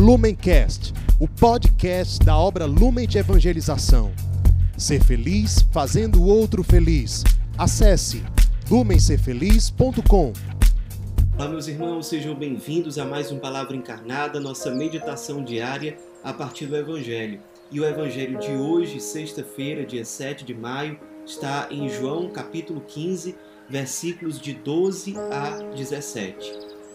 Lumencast, o podcast da obra Lumen de Evangelização. Ser feliz fazendo o outro feliz. Acesse lumencerfeliz.com. Olá, meus irmãos, sejam bem-vindos a mais um Palavra Encarnada, nossa meditação diária a partir do Evangelho. E o Evangelho de hoje, sexta-feira, dia 7 de maio, está em João capítulo 15, versículos de 12 a 17.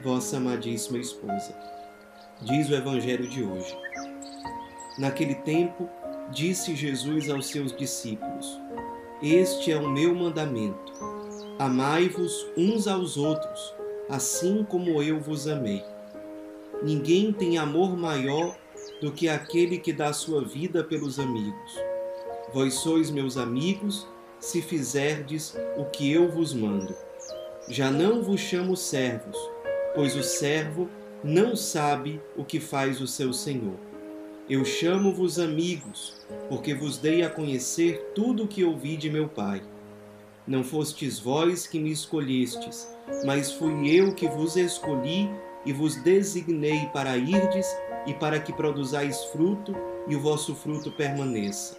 vossa amadíssima esposa. Diz o Evangelho de hoje. Naquele tempo, disse Jesus aos seus discípulos: Este é o meu mandamento. Amai-vos uns aos outros, assim como eu vos amei. Ninguém tem amor maior do que aquele que dá sua vida pelos amigos. Vós sois meus amigos, se fizerdes o que eu vos mando. Já não vos chamo servos, pois o servo não sabe o que faz o seu senhor. Eu chamo-vos amigos, porque vos dei a conhecer tudo o que ouvi de meu Pai. Não fostes vós que me escolhestes, mas fui eu que vos escolhi e vos designei para irdes e para que produzais fruto e o vosso fruto permaneça.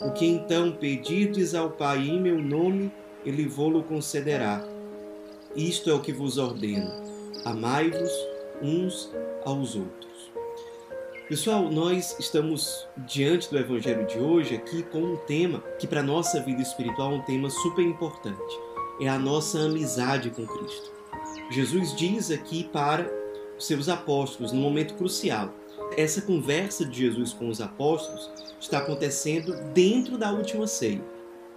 O que então pedirdes ao Pai em meu nome, ele vô-lo concederá. Isto é o que vos ordeno amai-vos uns aos outros. Pessoal, nós estamos diante do Evangelho de hoje aqui com um tema que para a nossa vida espiritual é um tema super importante. É a nossa amizade com Cristo. Jesus diz aqui para os seus apóstolos, num momento crucial. Essa conversa de Jesus com os apóstolos está acontecendo dentro da última ceia.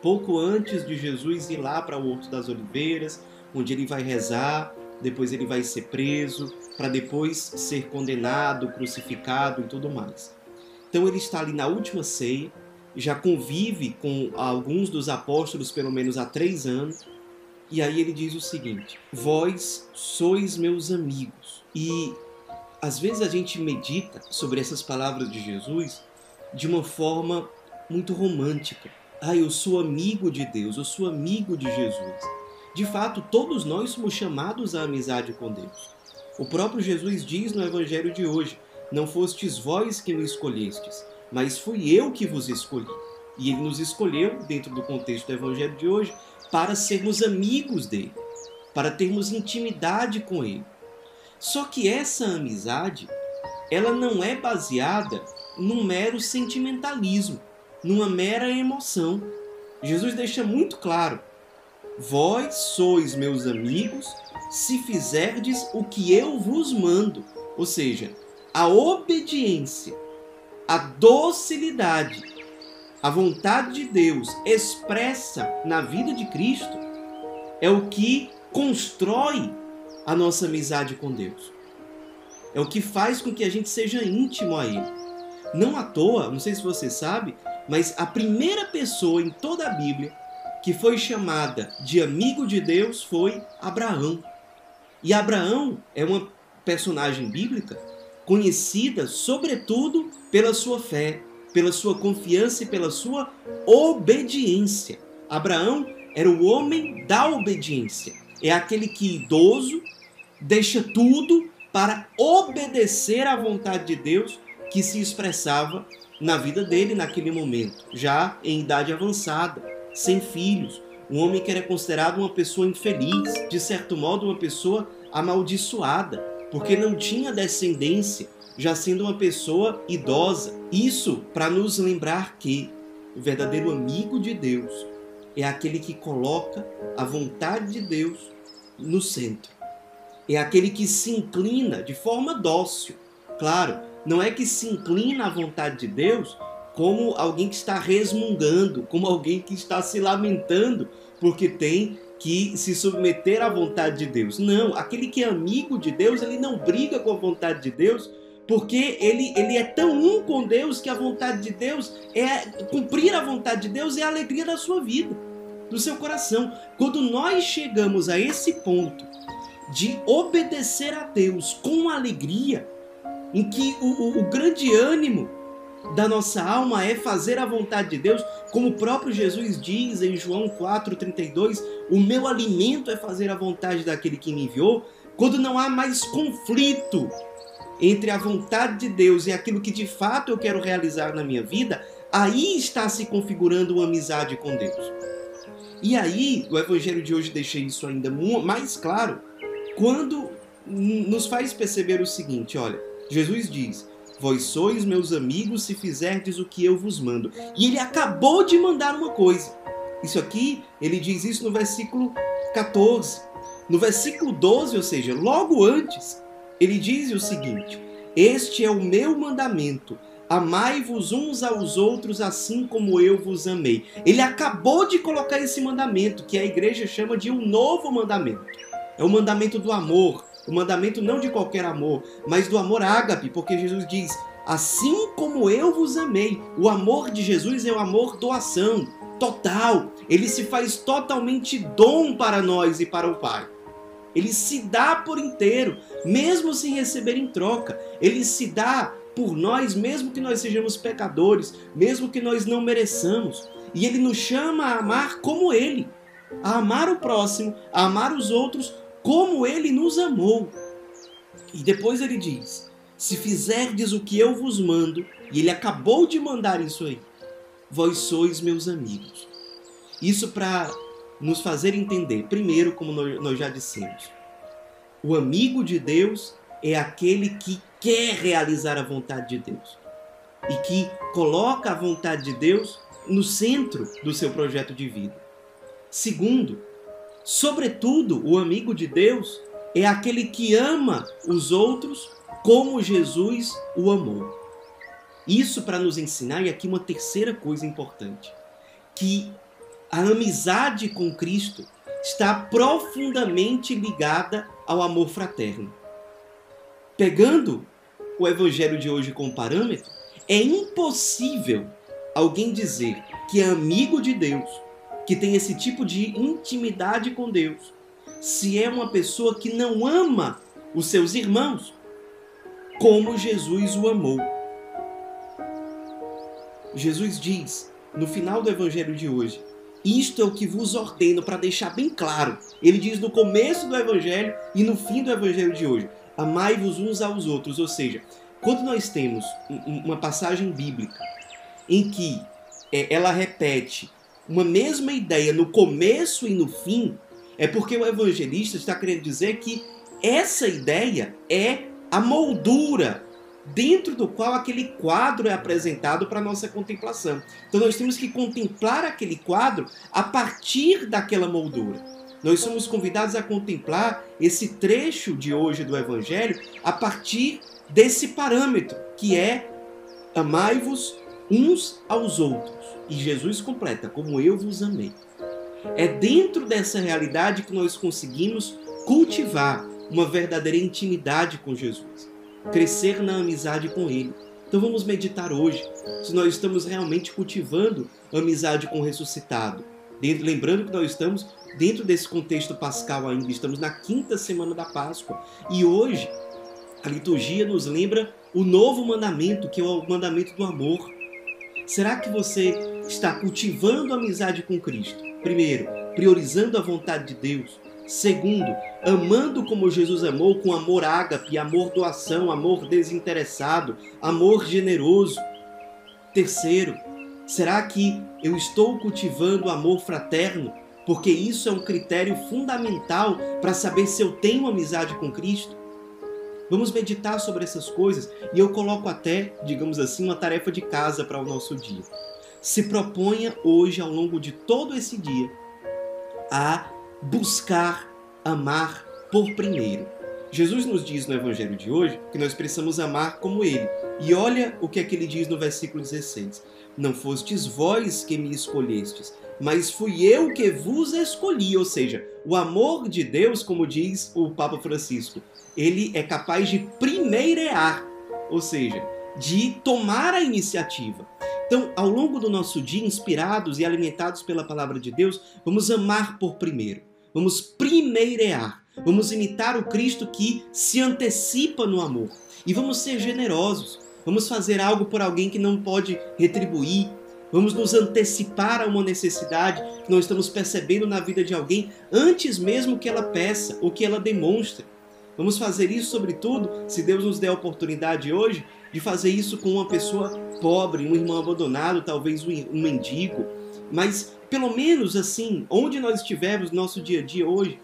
Pouco antes de Jesus ir lá para o Horto das Oliveiras, onde ele vai rezar depois ele vai ser preso, para depois ser condenado, crucificado e tudo mais. Então ele está ali na última ceia, já convive com alguns dos apóstolos pelo menos há três anos, e aí ele diz o seguinte: Vós sois meus amigos. E às vezes a gente medita sobre essas palavras de Jesus de uma forma muito romântica. Ah, eu sou amigo de Deus, eu sou amigo de Jesus. De fato, todos nós somos chamados à amizade com Deus. O próprio Jesus diz no Evangelho de hoje: Não fostes vós que me escolhestes, mas fui eu que vos escolhi. E ele nos escolheu, dentro do contexto do Evangelho de hoje, para sermos amigos dele, para termos intimidade com ele. Só que essa amizade, ela não é baseada num mero sentimentalismo, numa mera emoção. Jesus deixa muito claro Vós sois meus amigos se fizerdes o que eu vos mando. Ou seja, a obediência, a docilidade, a vontade de Deus expressa na vida de Cristo é o que constrói a nossa amizade com Deus. É o que faz com que a gente seja íntimo a Ele. Não à toa, não sei se você sabe, mas a primeira pessoa em toda a Bíblia que foi chamada de amigo de Deus foi Abraão. E Abraão é uma personagem bíblica conhecida, sobretudo, pela sua fé, pela sua confiança e pela sua obediência. Abraão era o homem da obediência. É aquele que, idoso, deixa tudo para obedecer à vontade de Deus que se expressava na vida dele naquele momento, já em idade avançada sem filhos, um homem que era considerado uma pessoa infeliz, de certo modo, uma pessoa amaldiçoada, porque não tinha descendência, já sendo uma pessoa idosa. Isso para nos lembrar que o verdadeiro amigo de Deus é aquele que coloca a vontade de Deus no centro. É aquele que se inclina de forma dócil. Claro, não é que se inclina à vontade de Deus como alguém que está resmungando, como alguém que está se lamentando porque tem que se submeter à vontade de Deus. Não, aquele que é amigo de Deus, ele não briga com a vontade de Deus Porque ele, ele é tão um com Deus que a vontade de Deus é cumprir a vontade de Deus é a alegria da sua vida, do seu coração. Quando nós chegamos a esse ponto de obedecer a Deus com alegria, em que o, o, o grande ânimo da nossa alma é fazer a vontade de Deus, como o próprio Jesus diz em João 4,32: o meu alimento é fazer a vontade daquele que me enviou. Quando não há mais conflito entre a vontade de Deus e aquilo que de fato eu quero realizar na minha vida, aí está se configurando uma amizade com Deus. E aí, o evangelho de hoje deixa isso ainda mais claro quando nos faz perceber o seguinte: olha, Jesus diz: Vós sois meus amigos se fizerdes o que eu vos mando. E ele acabou de mandar uma coisa. Isso aqui, ele diz isso no versículo 14. No versículo 12, ou seja, logo antes, ele diz o seguinte: Este é o meu mandamento. Amai-vos uns aos outros assim como eu vos amei. Ele acabou de colocar esse mandamento, que a igreja chama de um novo mandamento. É o mandamento do amor, o mandamento não de qualquer amor, mas do amor ágape, porque Jesus diz: Assim como eu vos amei. O amor de Jesus é o amor doação, total. Ele se faz totalmente dom para nós e para o Pai. Ele se dá por inteiro, mesmo sem receber em troca. Ele se dá por nós, mesmo que nós sejamos pecadores, mesmo que nós não mereçamos. E ele nos chama a amar como ele, a amar o próximo, a amar os outros como ele nos amou. E depois ele diz: Se fizerdes o que eu vos mando, e ele acabou de mandar isso aí, vós sois meus amigos. Isso para nos fazer entender, primeiro, como nós já dissemos, o amigo de Deus é aquele que quer realizar a vontade de Deus e que coloca a vontade de Deus no centro do seu projeto de vida. Segundo, Sobretudo, o amigo de Deus é aquele que ama os outros como Jesus o amou. Isso para nos ensinar, e aqui uma terceira coisa importante, que a amizade com Cristo está profundamente ligada ao amor fraterno. Pegando o evangelho de hoje como parâmetro, é impossível alguém dizer que é amigo de Deus que tem esse tipo de intimidade com Deus, se é uma pessoa que não ama os seus irmãos como Jesus o amou. Jesus diz no final do evangelho de hoje: Isto é o que vos ordeno para deixar bem claro. Ele diz no começo do evangelho e no fim do evangelho de hoje: Amai-vos uns aos outros. Ou seja, quando nós temos uma passagem bíblica em que é, ela repete uma mesma ideia no começo e no fim, é porque o evangelista está querendo dizer que essa ideia é a moldura dentro do qual aquele quadro é apresentado para nossa contemplação. Então nós temos que contemplar aquele quadro a partir daquela moldura. Nós somos convidados a contemplar esse trecho de hoje do evangelho a partir desse parâmetro, que é amai-vos uns aos outros. E Jesus completa: Como eu vos amei. É dentro dessa realidade que nós conseguimos cultivar uma verdadeira intimidade com Jesus, crescer na amizade com Ele. Então vamos meditar hoje se nós estamos realmente cultivando amizade com o ressuscitado. Lembrando que nós estamos dentro desse contexto pascal ainda, estamos na quinta semana da Páscoa. E hoje a liturgia nos lembra o novo mandamento, que é o mandamento do amor. Será que você está cultivando amizade com Cristo? Primeiro, priorizando a vontade de Deus. Segundo, amando como Jesus amou, com amor ágape, amor doação, amor desinteressado, amor generoso. Terceiro, será que eu estou cultivando amor fraterno? Porque isso é um critério fundamental para saber se eu tenho amizade com Cristo. Vamos meditar sobre essas coisas e eu coloco até, digamos assim, uma tarefa de casa para o nosso dia. Se proponha hoje, ao longo de todo esse dia, a buscar amar por primeiro. Jesus nos diz no Evangelho de hoje que nós precisamos amar como Ele. E olha o que é que ele diz no versículo 16: Não fostes vós que me escolhestes, mas fui eu que vos escolhi. Ou seja, o amor de Deus, como diz o Papa Francisco, ele é capaz de primeirear ou seja, de tomar a iniciativa. Então, ao longo do nosso dia, inspirados e alimentados pela palavra de Deus, vamos amar por primeiro, vamos primeirear, vamos imitar o Cristo que se antecipa no amor e vamos ser generosos. Vamos fazer algo por alguém que não pode retribuir, Vamos nos antecipar a uma necessidade que nós estamos percebendo na vida de alguém antes mesmo que ela peça ou que ela demonstre. Vamos fazer isso, sobretudo, se Deus nos der a oportunidade hoje, de fazer isso com uma pessoa pobre, um irmão abandonado, talvez um mendigo. Mas, pelo menos assim, onde nós estivermos no nosso dia a dia hoje,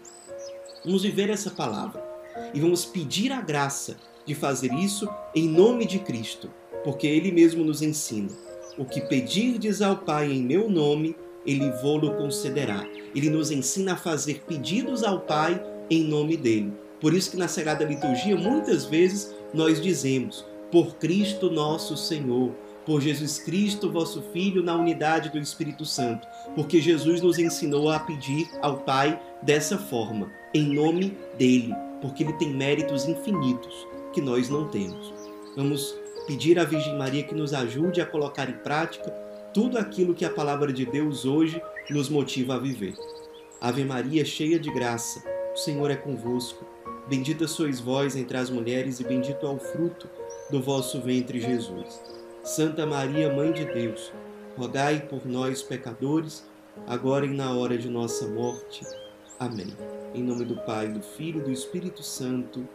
vamos viver essa palavra e vamos pedir a graça de fazer isso em nome de Cristo, porque Ele mesmo nos ensina. O que pedirdes ao Pai em meu nome, ele vô-lo concederá. Ele nos ensina a fazer pedidos ao Pai em nome dele. Por isso que na Sagrada Liturgia muitas vezes nós dizemos: por Cristo nosso Senhor, por Jesus Cristo, vosso Filho, na unidade do Espírito Santo, porque Jesus nos ensinou a pedir ao Pai dessa forma, em nome dele, porque ele tem méritos infinitos que nós não temos. Vamos pedir à Virgem Maria que nos ajude a colocar em prática tudo aquilo que a palavra de Deus hoje nos motiva a viver. Ave Maria, cheia de graça, o Senhor é convosco. Bendita sois vós entre as mulheres, e bendito é o fruto do vosso ventre, Jesus. Santa Maria, Mãe de Deus, rogai por nós, pecadores, agora e na hora de nossa morte. Amém. Em nome do Pai, do Filho e do Espírito Santo.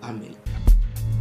Amém.